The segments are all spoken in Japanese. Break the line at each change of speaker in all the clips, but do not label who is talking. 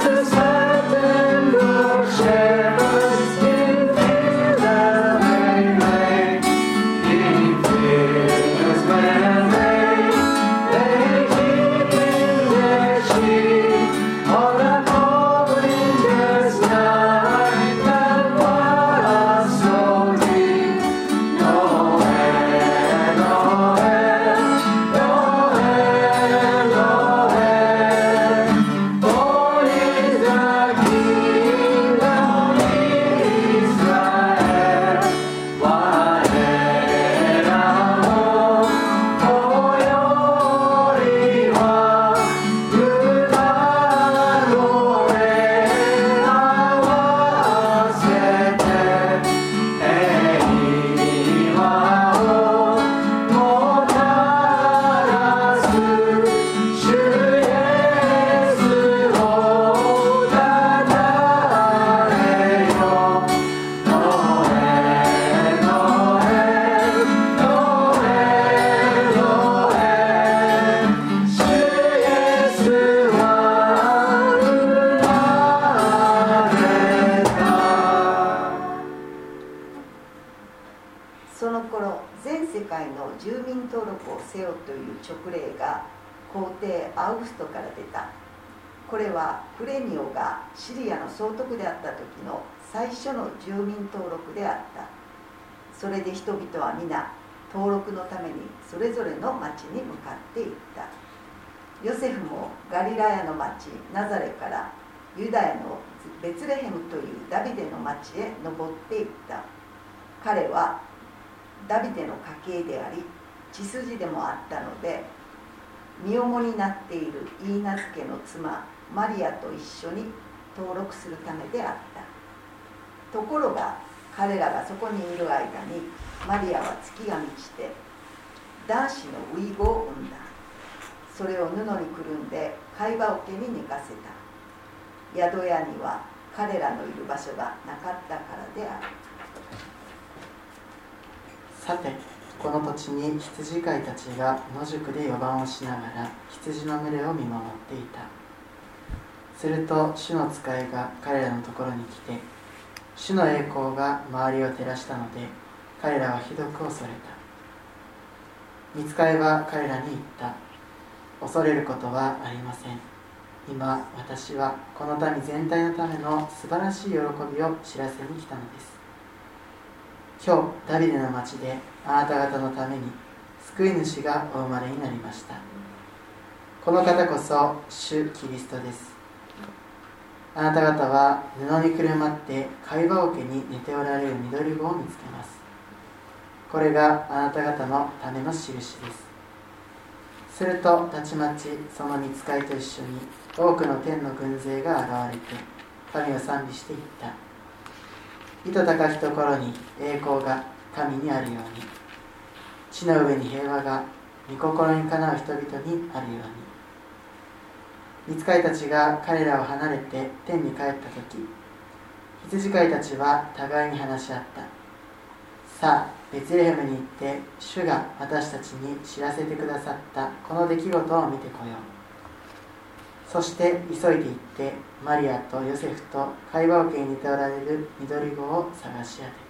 sisters. ウフストから出た。これはフレニオがシリアの総督であった時の最初の住民登録であった。それで人々は皆登録のためにそれぞれの町に向かっていった。ヨセフもガリラヤの町ナザレからユダヤのベツレヘムというダビデの町へ登っていった。彼はダビデの家系であり血筋でもあったので身重になっているイーナ家の妻マリアと一緒に登録するためであった。ところが彼らがそこにいる間にマリアは月が満ちて男子のウイゴを産んだ。それを布にくるんで貝羽桶に寝かせた。宿屋には彼らのいる場所がなかったからである。
さてこの土地に羊飼いたちが野宿で4番をしながら羊の群れを見守っていた。すると主の使いが彼らのところに来て主の栄光が周りを照らしたので彼らはひどく恐れた。見つかいは彼らに言った。恐れることはありません。今私はこの民全体のための素晴らしい喜びを知らせに来たのです。今日ダビデの町であなた方のために救い主がお生まれになりました。この方こそ主キリストです。あなた方は布にくるまって貝羽桶に寝ておられる緑子を見つけます。これがあなた方のための印です。するとたちまちその見つかいと一緒に多くの天の軍勢が現れて神を賛美していった。糸高きところに栄光が神にあるように。地の上に平和が御心にかなう人々にあるように。見つかいたちが彼らを離れて天に帰った時羊飼いたちは互いに話し合った。さあベツレヘムに行って主が私たちに知らせてくださったこの出来事を見てこよう。そして急いで行ってマリアとヨセフと会話桶に似ておられる緑子を探し当て
た。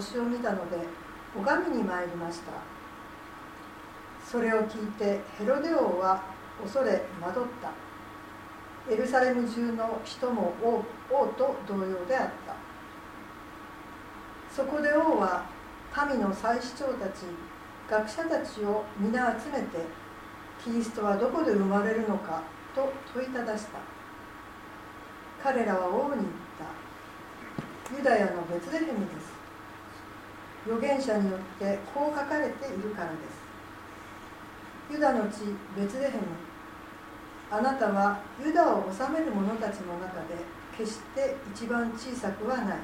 星を見たので拝みに参りました。それを聞いてヘロデ王は恐れ惑った。エルサレム中の人も王王と同様であった。そこで王は民の祭司長たち学者たちを皆集めてキリストはどこで生まれるのかと問いただした。彼らは王に言った。ユダヤのベツレヘムです。預言者によってこう書かれているからです。ユダの地ベツレヘムあなたはユダを治める者たちの中で決して一番小さくはない。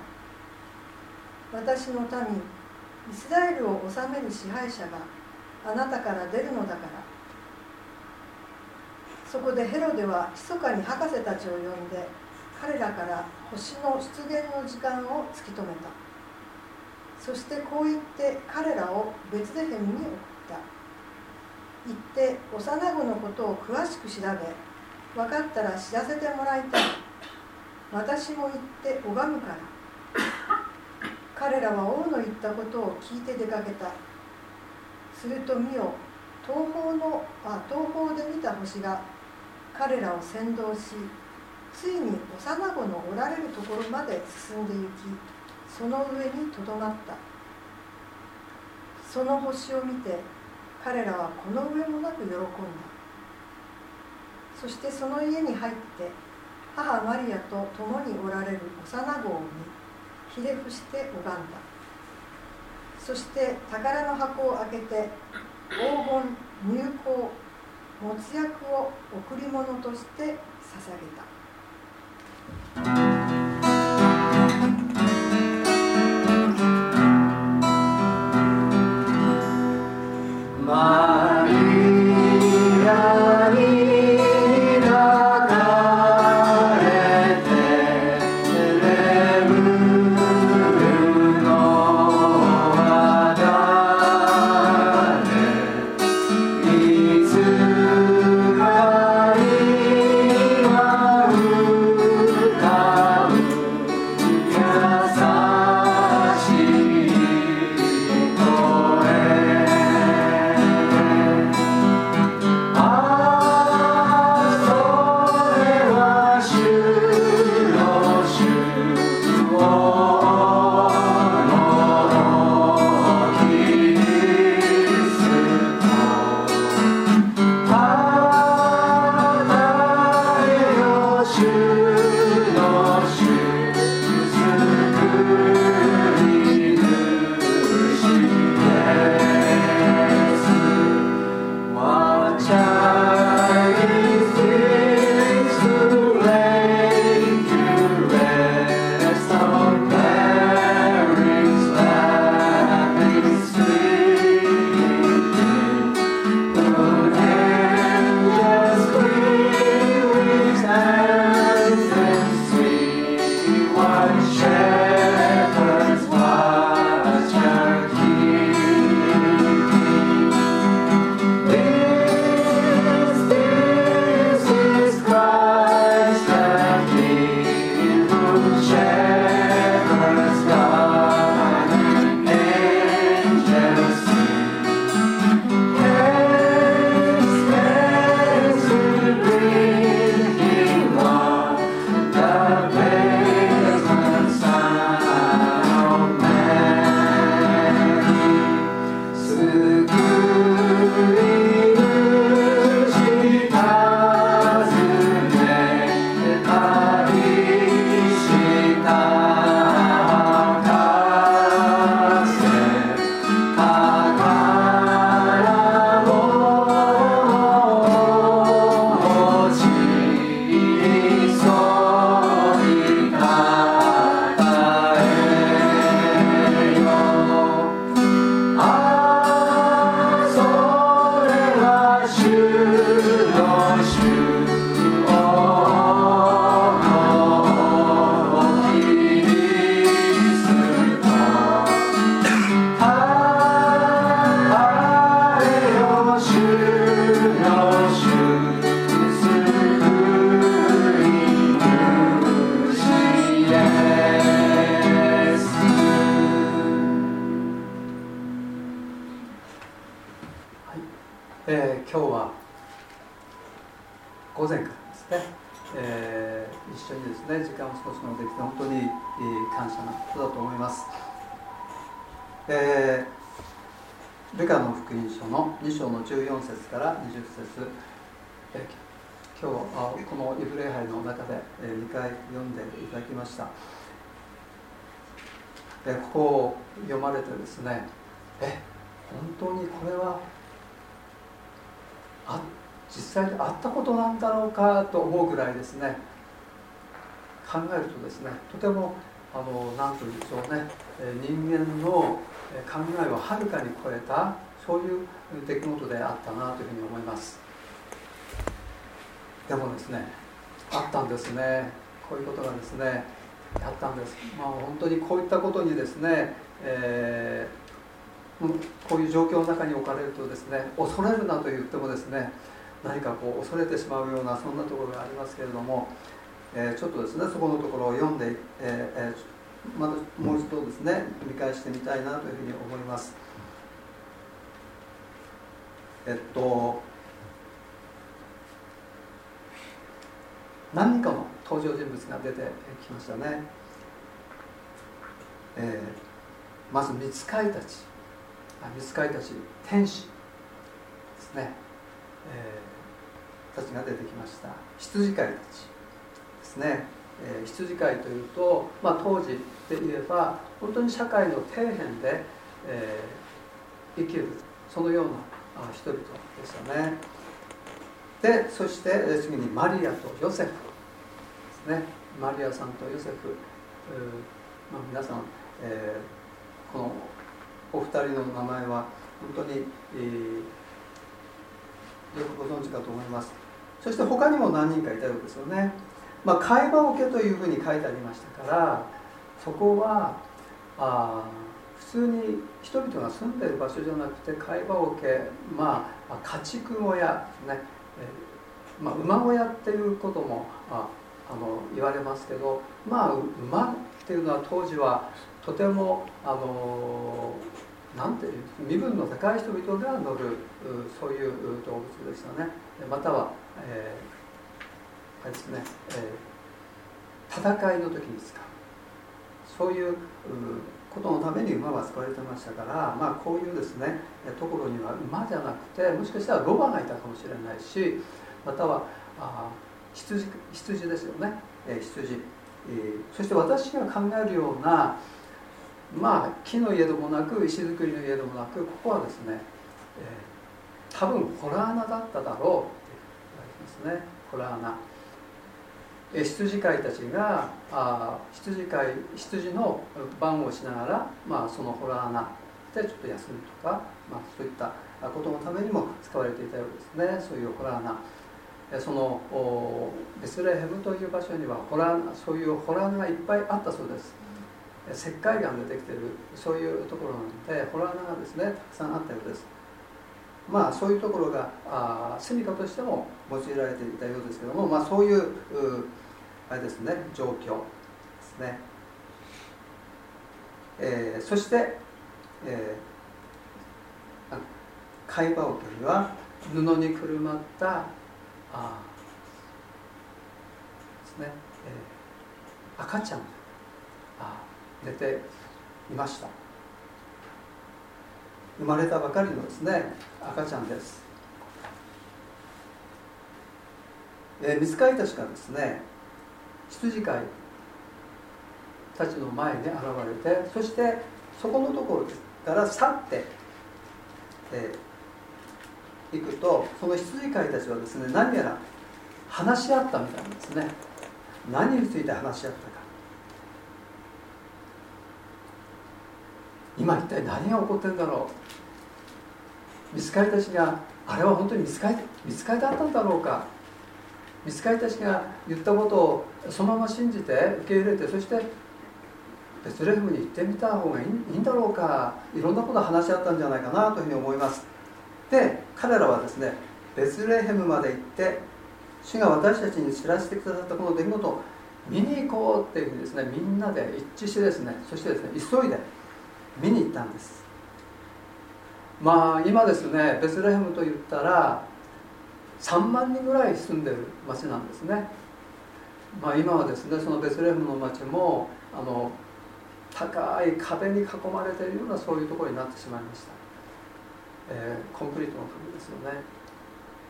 私の民イスラエルを治める支配者があなたから出るのだから。そこでヘロデは密かに博士たちを呼んで彼らから星の出現の時間を突き止めた。そしてこう言って彼らをベツレヘムに送った。行って幼子のことを詳しく調べ分かったら知らせてもらいたい。私も行って拝むから。彼らは王の言ったことを聞いて出かけた。すると見よ東方のあ東方で見た星が彼らを先導しついに幼子のおられるところまで進んで行きその上にとどまった。その星を見て彼らはこの上もなく喜んだ。そしてその家に入って母マリアと共におられる幼子を見ひれ伏して拝んだ。そして宝の箱を開けて黄金入香没薬を贈り物として捧げ
た。
午前からですね、えー一緒にですね時間を過ごすことができて本当に、えー感謝なことだと思います、えールカの福音書の2章の14節から20節、えー今日このイブ礼拝の中で、え2回読んでいただきました、えーここを読まれてですねえ本当にこれはあ実際にあったことなんだろうかと思うぐらいですね。考えるとですねとてもあの何というんでしょうね。人間の考えをはるかに超えたそういう出来事であったなというふうに思います。でもですねあったんですね。こういうことがですねあったんです。まあ本当にこういったことにですね、えーこういう状況の中に置かれるとですね恐れるなと言ってもですね何かこう恐れてしまうようなそんなところがありますけれども、えーちょっとですねそこのところを読んで、えーえーまたもう一度ですね見返してみたいなというふうに思います。えっと何人かの登場人物が出てきましたね、えーまず見つかいたち。あ見つかいたち天使ですね、えーたちが出てきました。羊飼いたちですね、えー羊飼いというと、まあ、当時で言えば本当に社会の底辺で、えー生きるそのような人々でしたね。でそして次にマリアとヨセフですね。マリアさんとヨセフ、まあ、皆さん、えーこのお二人の名前は本当に、えーよくご存知かと思います。そして他にも何人かいたようですよね、まあ、会話桶というふうに書いてありましたからそこはあ普通に人々が住んでいる場所じゃなくて会話桶まあまあ家畜小屋ですね、えーまあ、馬小屋っていうこともああの言われますけどまあ馬っていうのは当時はとてもあのなんていう身分の高い人々が乗るうそういう動物でしたね。または、えーあれですね、えー戦いの時に使うそういうことのために馬は使われてましたから、まあ、こういうですねところには馬じゃなくてもしかしたらロバがいたかもしれないしまたはあ羊羊ですよね、えー羊、えーそして私が考えるようなまあ木の家でもなく石造りの家でもなくここはですね、えー多分ホラー穴だっただろう。って言われてますねホラー穴え羊飼いたちがあ羊飼い羊の番をしながら、まあ、そのホラー穴でちょっと休むとか、まあ、そういったことのためにも使われていたようですね。そういうホラー穴そのおベスレヘムという場所にはホラーそういうホラー穴がいっぱいあったそうです。石灰岩でできているそういうところなのでホラー穴がですねたくさんあったようです。まあそういうところがあ住処としても用いられていたようですけども、まあ、そういうあれですね状況ですね、えーそして、えーあ会話桶には布にくるまったあですね、えー赤ちゃんがあ寝ていました。生まれたばかりのですね赤ちゃんです、えー、水飼いたちがですね羊飼いたちの前に現れてそしてそこのところから去って、えー行くとその羊飼いたちはですね何やら話し合ったみたいなんですね。何について話し合ったか。今一体何が起こってんだろう？見つかりたちがあれは本当に見つかり見つかりだったんだろうか？見つかりたちが言ったことをそのまま信じて受け入れてそしてベツレヘムに行ってみた方がいいいいんだろうか？いろんなことを話し合ったんじゃないかなというふうに思います。で彼らはですねベツレヘムまで行って主が私たちに知らせてくださったこの出来事を見に行こうっていうふうにですねみんなで一致してですねそしてですね急いで見に行ったんです。まあ今ですねベツレヘムと言ったら3万人ぐらい住んでる町なんですね。まあ今はですねそのベツレヘムの町もあの高い壁に囲まれているようなそういうところになってしまいました、えーコンクリートの壁ですよね。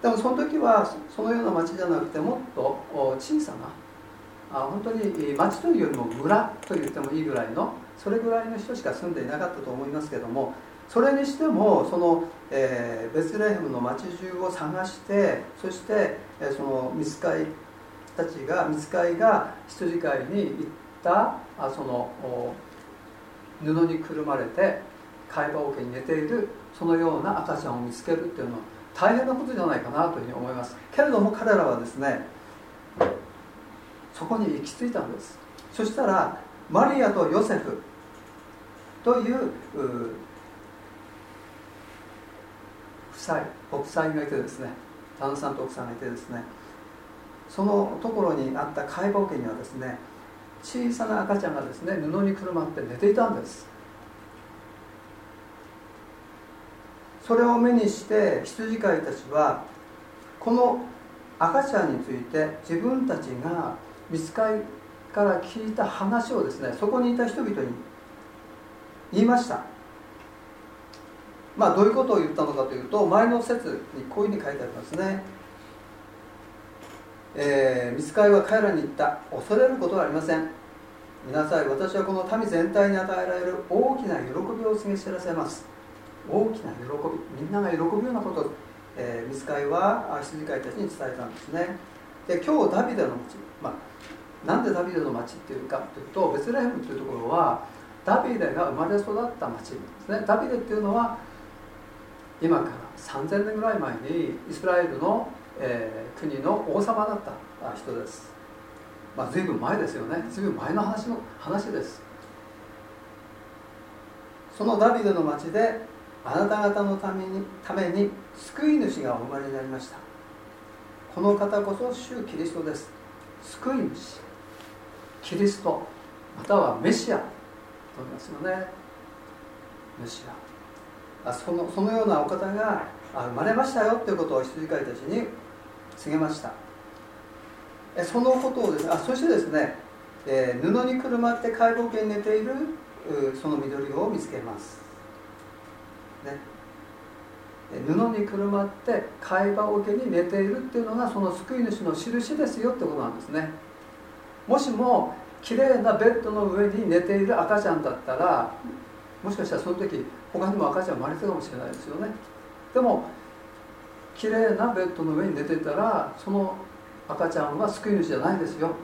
でもその時はそのような町じゃなくてもっと小さなあ本当に町というよりも村と言ってもいいぐらいのそれぐらいの人しか住んでいなかったと思いますけどもそれにしてもその、えーベツレヘムの町中を探してそして、えーその見つかいたちが見つかいが羊飼いに行ったあその布にくるまれて貝羽桶に寝ているそのような赤ちゃんを見つけるっていうのは大変なことじゃないかなというふうに思います。けれども彼らはですねそこに行き着いたんです。そしたらマリアとヨセフというう夫妻奥さんがいてですね旦那さんと奥さんがいてですねそのところにあった解剖家にはですね小さな赤ちゃんがですね布にくるまって寝ていたんです。それを目にして羊飼いたちはこの赤ちゃんについて自分たちが見つかいから聞いた話をですねそこにいた人々に言いました。まあどういうことを言ったのかというと前の説にこういうふうに書いてありますね。えー、見つかいは彼らに言った。恐れることはありません。見なさい。私はこの民全体に与えられる大きな喜びを告げ知らせます。大きな喜び。みんなが喜ぶようなこと。を、えー、見つかいは羊飼いたちに伝えたんですね。で今日ダビデの町、まあ、なんでダビデの町っていうかというとベツレヘムというところはダビデが生まれ育った町ですね。ダビデっていうのは今から3000年ぐらい前にイスラエルの、えー国の王様だった人です。まあ随分前ですよね。随分前の話の話です。そのダビデの町であなた方のためにために救い主がお生まれになりました。この方こそ主キリストです。救い主。キリスト。またはメシア。と言いますよね。メシアあそのそのようなお方が生まれましたよということを羊飼いたちに告げました。えそのことをですねあそしてですね、えー布にくるまって解剖圏に寝ているうその緑を見つけます、ね、布にくるまって貝羽桶に寝ているっていうのがその救い主の印ですよってことなんですね。もしも綺麗なベッドの上に寝ている赤ちゃんだったらもしかしたらその時他にも赤ちゃん生まれてたかもしれないですよね。でも綺麗なベッドの上に寝てたらその赤ちゃんは救い主じゃないですよ。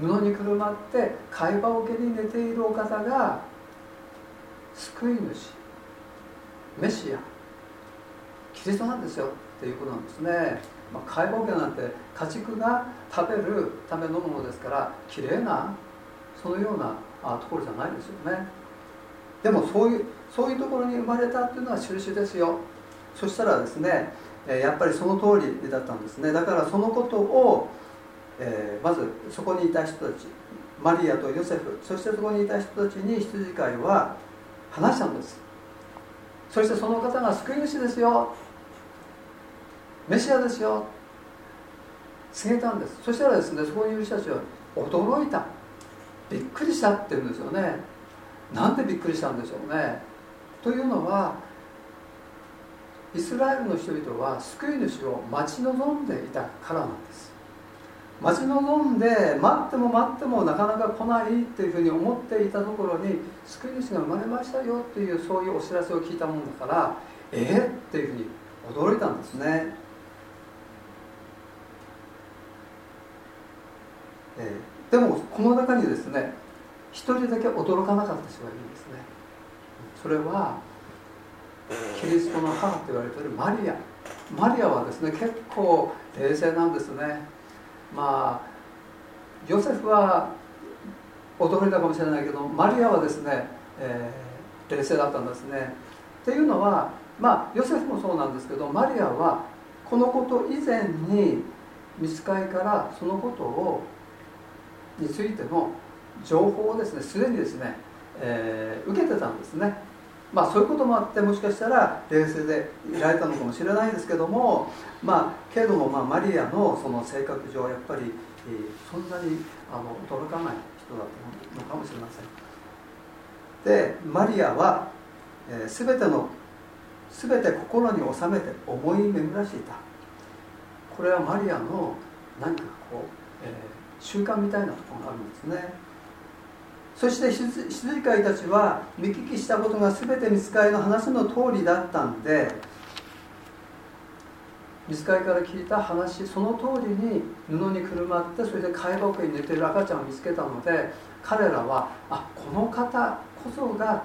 布にくるまって貝羽桶に寝ているお方が救い主メシアキリストなんですよ。っていうことなんですね、まあ、貝羽桶なんて家畜が食べるためのものですから綺麗なそのようなところじゃないですよね。でもそういうそういうところに生まれたっていうのは印ですよ。そしたらですねえやっぱりその通りだったんですね。だからそのことを、えーまずそこにいた人たちマリアとヨセフそしてそこにいた人たちに羊飼いは話したんです。そしてその方が救い主ですよ。メシアですよ。告げたんです。そしたらですねそこにいる人たちは驚いた。びっくりしたって言うんですよね。なんでびっくりしたんでしょうね。というのはイスラエルの人々は救い主を待ち望んでいたからなんです。待ち望んで待っても待ってもなかなか来ないっていうふうに思っていたところに救い主が生まれましたよっていうそういうお知らせを聞いたもんだからえー、っていうふうに驚いたんですね、えーでもこの中にですね一人だけ驚かなかった人がいるんですね。それはキリストの母と言われているマリア。マリアはですね結構冷静なんですね。まあヨセフは驚いたかもしれないけどマリアはですね、えー冷静だったんですね。っていうのはまあヨセフもそうなんですけどマリアはこのこと以前に見つかいからそのことをについての情報をですねすでにですね、えー受けてたんですね。まあそういうこともあってもしかしたら冷静でいられたのかもしれないですけどもまあけども、まあ、マリアのその性格上やっぱり、えーそんなにあの驚かない人だったのかもしれません。でマリアは、えー、全ての全て心に収めて思い巡らしていた。これはマリアの何かこう、習慣みたいなところがあるんですね。そして羊飼いたちは見聞きしたことが全て見つかりの話の通りだったんで見つかりから聞いた話その通りに布にくるまってそれで貝箱に寝てる赤ちゃんを見つけたので彼らはあこの方こそが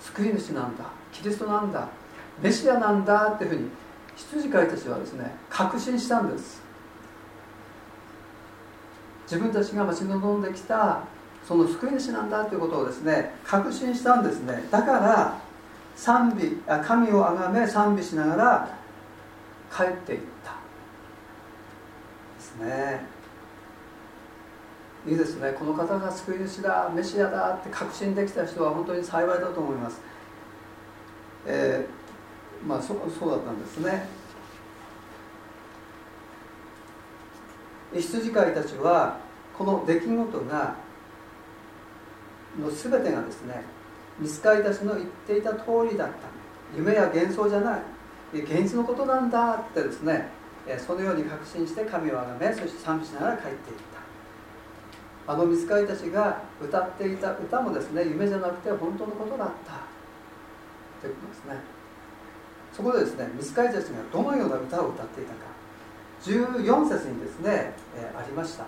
救い主なんだキリストなんだメシアなんだっていうふうに羊飼いたちはですね確信したんです。自分たちが待ち望んできたその救い主なんだということをですね確信したんですね。だから賛美神をあがめ賛美しながら帰っていった。ですね。いいですね。この方が救い主だメシアだって確信できた人は本当に幸いだと思います。えーまあそうだったんですね。羊飼いたちはこの出来事がの全てがですねミスカイたちの言っていた通りだった。夢や幻想じゃない。現実のことなんだってですねそのように確信して神をあがめそして賛美しながら帰っていった。あのミスカイたちが歌っていた歌もですね夢じゃなくて本当のことだった。ということですね。そこでですねミスカイたちがどのような歌を歌っていたか。14節にですね、えーありました。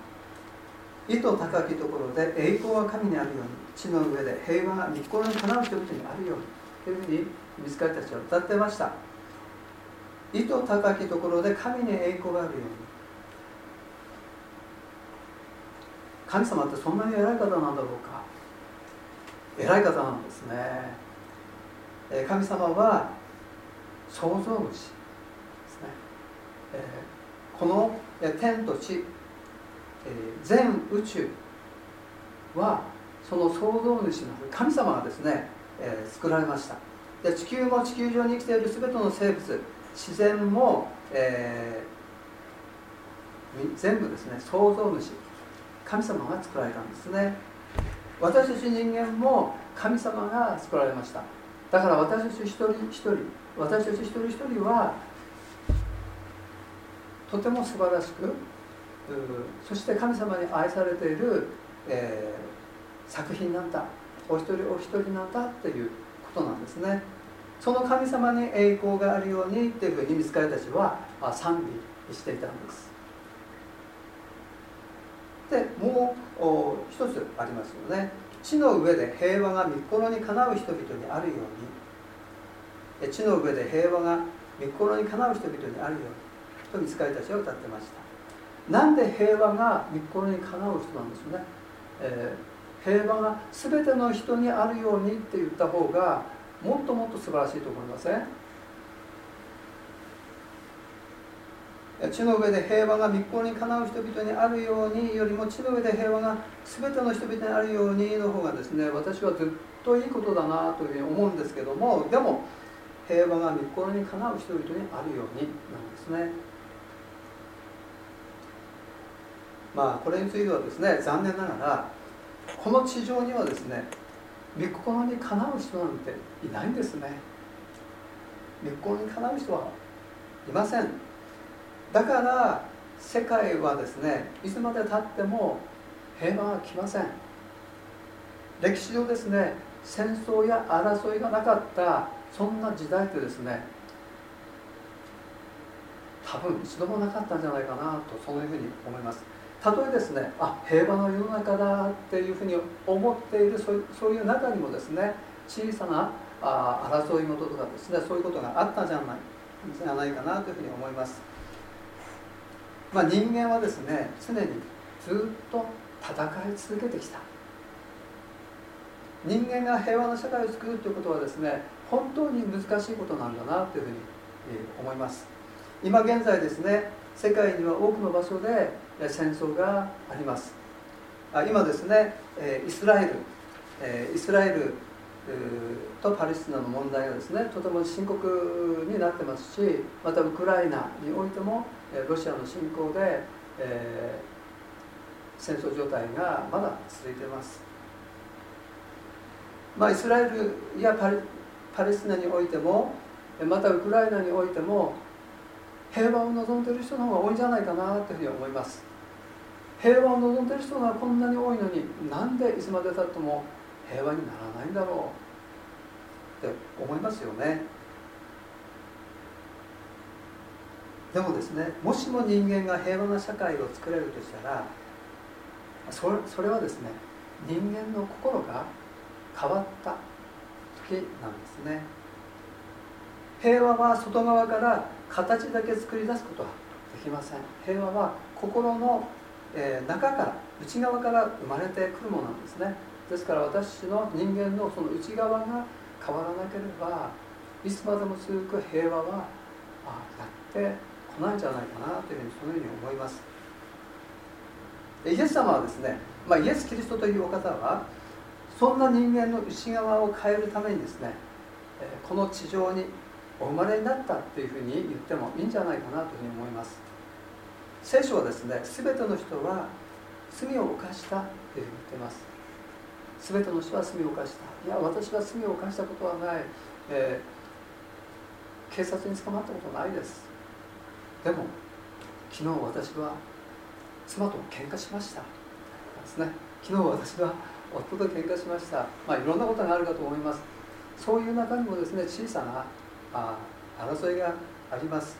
意図高きところで栄光は神にあるように地の上で平和が日光にかなう人々にあるようにというふうに見つかりたちは歌ってました。意図高きところで神に栄光があるように。神様ってそんなに偉い方なんだろうか。偉い方なんですね。え神様は創造主ですね、えーこの天と地、えー全宇宙はその創造主の神様がですね、えー作られました。で地球も地球上に生きている全ての生物自然も、えー全部ですね創造主神様が作られたんですね。私たち人間も神様が作られました。だから私たち一人一人私たち一人一人はとても素晴らしくそして神様に愛されている、えー作品なんだお一人お一人なんだっていうことなんですね。その神様に栄光があるようにっていうふうに見つかりたちは賛美していたんです。でもう一つありますよね。地の上で平和が御心にかなう人々にあるように。地の上で平和が御心にかなう人々にあるように。と見つかりたちは歌ってました。なんで平和が御心にかなう人なんですよね、えー平和が全ての人にあるようにって言った方がもっともっと素晴らしいと思いません？地の上で平和が密航にかなう人々にあるようによりも地の上で平和が全ての人々にあるようにの方がですね私はずっといいことだなというふうに思うんですけどもでも平和が密航にかなう人々にあるようになんですね。まあこれについてはですね残念ながらこの地上にはですね御心にかなう人なんていないんですね。御心にかなう人はいません。だから世界はですねいつまでたっても平和が来ません。歴史上ですね戦争や争いがなかったそんな時代ってですね多分一度もなかったんじゃないかなとそういうふうに思います。たとえですねあ平和の世の中だっていうふうに思っているそういうそういう中にもですね小さなあ争い事とかですねそういうことがあったんじゃないじゃないかなというふうに思います、まあ、人間はですね常にずっと戦い続けてきた。人間が平和な社会を作るということはですね本当に難しいことなんだなというふうに思います。今現在ですね世界には多くの場所で戦争があります。今ですねイスラエルイスラエルとパレスチナの問題がですねとても深刻になってますしまたウクライナにおいてもロシアの侵攻で、え戦争状態がまだ続いています、まあ、イスラエルやパレスチナにおいてもまたウクライナにおいても平和を望んでいる人の方が多いんじゃないかなというふうに思います。平和を望んでいる人がこんなに多いのになんでいつまでたっても平和にならないんだろうって思いますよね。でもですねもしも人間が平和な社会を作れるとしたらそれそれはですね人間の心が変わった時なんですね。平和は外側から形だけ作り出すことはできません。平和は心の、え中から内側から生まれてくるものなんですね。ですから私の人間のその内側が変わらなければいつまでも続く平和はあやってこないんじゃないかなというふうにそのように思います。イエス様はですね、まあ、イエス・キリストというお方はそんな人間の内側を変えるためにですねこの地上にお生まれになったというふうに言ってもいいんじゃないかなというふうに思います。聖書はですね全ての人は罪を犯したというふうに言ってます。全ての人は罪を犯した。いや私は罪を犯したことはない、えー警察に捕まったことないです。でも昨日私は妻と喧嘩しました。ですね。昨日私は夫と喧嘩しました。まあいろんなことがあるかと思います。そういう中にもですね小さなあ争いがあります。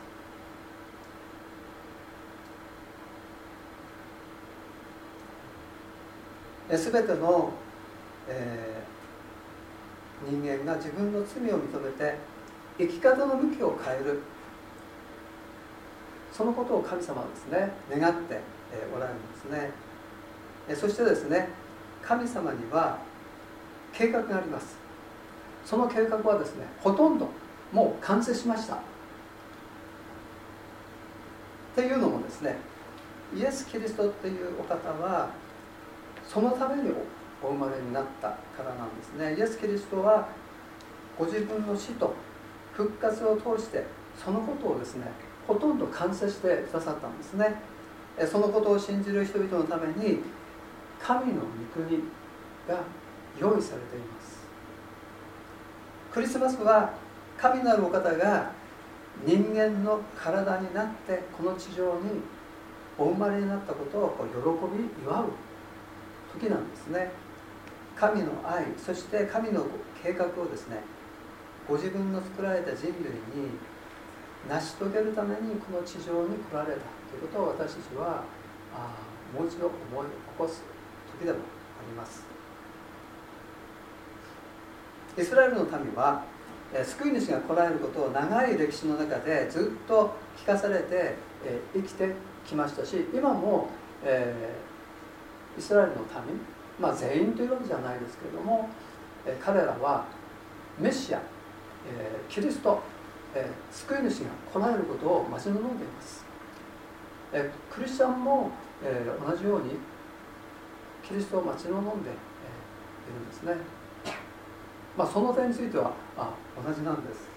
え全ての、えー人間が自分の罪を認めて生き方の向きを変える。そのことを神様はですね願ってえーおられるんですね。えそしてですね神様には計画があります。その計画はですねほとんどもう完成しました。っていうのもですねイエス・キリストっていうお方はそのためにお生まれになったからなんですね。イエス・キリストはご自分の死と復活を通してそのことをですねほとんど完成してくださったんですね。そのことを信じる人々のために神の御国が用意されています。クリスマスは神なるお方が人間の体になってこの地上にお生まれになったことをこう喜び祝う時なんですね。神の愛そして神の計画をですねご自分の作られた人類に成し遂げるためにこの地上に来られたということを私たちはあもう一度思い起こす時でもあります。イスラエルの民は救い主が来られることを長い歴史の中でずっと聞かされて、生きてきましたし今も、えイスラエルの民、まあ、全員というわけじゃないですけれども、彼らはメシア、えキリスト、え救い主が来られることを待ち望んでいます、えクリスチャンも、え同じようにキリストを待ち望んで、いるんですね。まあその点についてはあ同じなんです。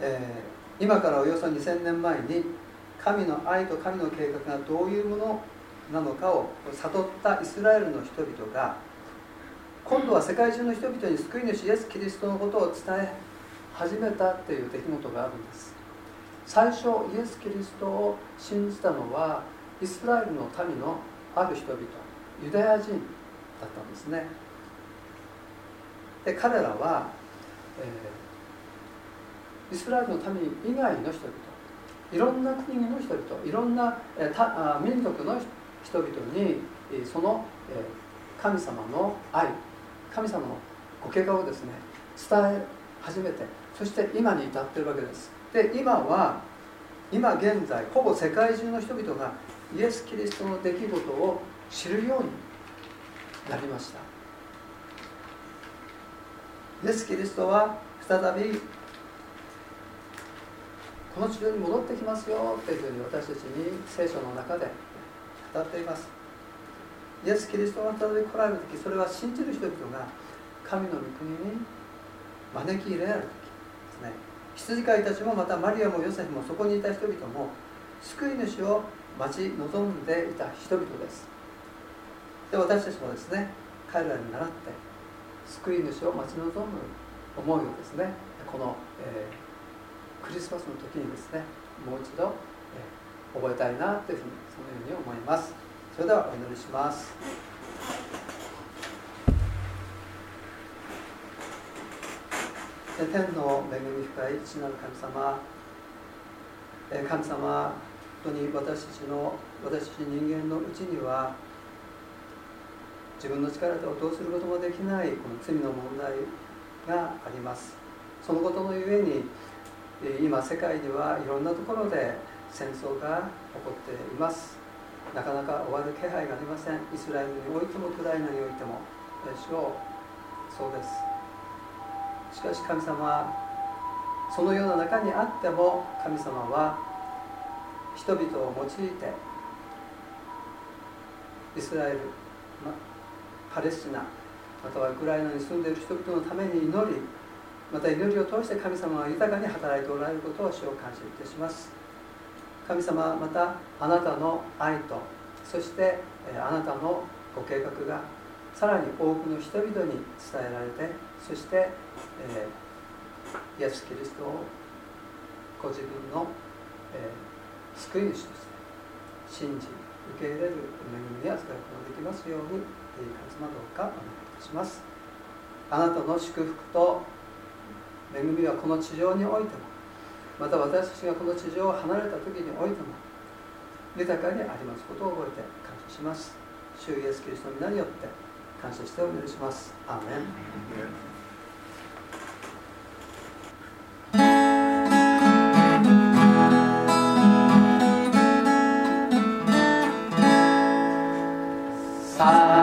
え今からおよそ2000年前に神の愛と神の計画がどういうものなのかを悟ったイスラエルの人々が今度は世界中の人々に救い主イエス・キリストのことを伝え始めたっていう出来事があるんです。最初イエス・キリストを信じたのはイスラエルの民のある人々ユダヤ人だったんですね。で彼らは、えーイスラエルの民以外の人々いろんな国の人々いろんな、えーた民族の人々にその、えー神様の愛神様のご計画をですね伝え始めてそして今に至っているわけです。で今は今現在ほぼ世界中の人々がイエス・キリストの出来事を知るようになりました。イエス・キリストは再びこの地上に戻ってきますよというふうに私たちに聖書の中で語っています。イエス・キリストが再び来られる時それは信じる人々が神の御国に招き入れられる時。ですね。羊飼いたちもまたマリアもヨセフもそこにいた人々も救い主を待ち望んでいた人々です。で私たちもですね彼らに倣って救い主を待ち望む思いをですねこの、えークリスマスの時にですねもう一度、えー覚えたいなというふうにそのように思います。それではお祈りします。天の恵み深い父なる神様えー神様本当に私たちの私たち人間のうちには自分の力ではどうすることもできないこの罪の問題があります。そのことのゆえにえ今世界にはいろんなところで戦争が起こっています。なかなか終わる気配がありません。イスラエルにおいてもウクライナにおいても。えー主よそうです。しかし神様はそのような中にあっても神様は人々を用いてイスラエル、まパレスチナまたはウクライナに住んでいる人々のために祈りまた祈りを通して神様が豊かに働いておられることを主を感謝いたします。神様またあなたの愛とそしてえあなたのご計画がさらに多くの人々に伝えられてそして、えーイエス・キリストをご自分の、えー救い主として信じ受け入れる恵みに預かることができますように。えー神様どうかお願いいたします。あなたの祝福と恵みはこの地上においてもまた私たちがこの地上を離れた時においても豊かにありますことを覚えて感謝します。主イエスキリストの皆によって感謝してお祈りします。アーメン。さ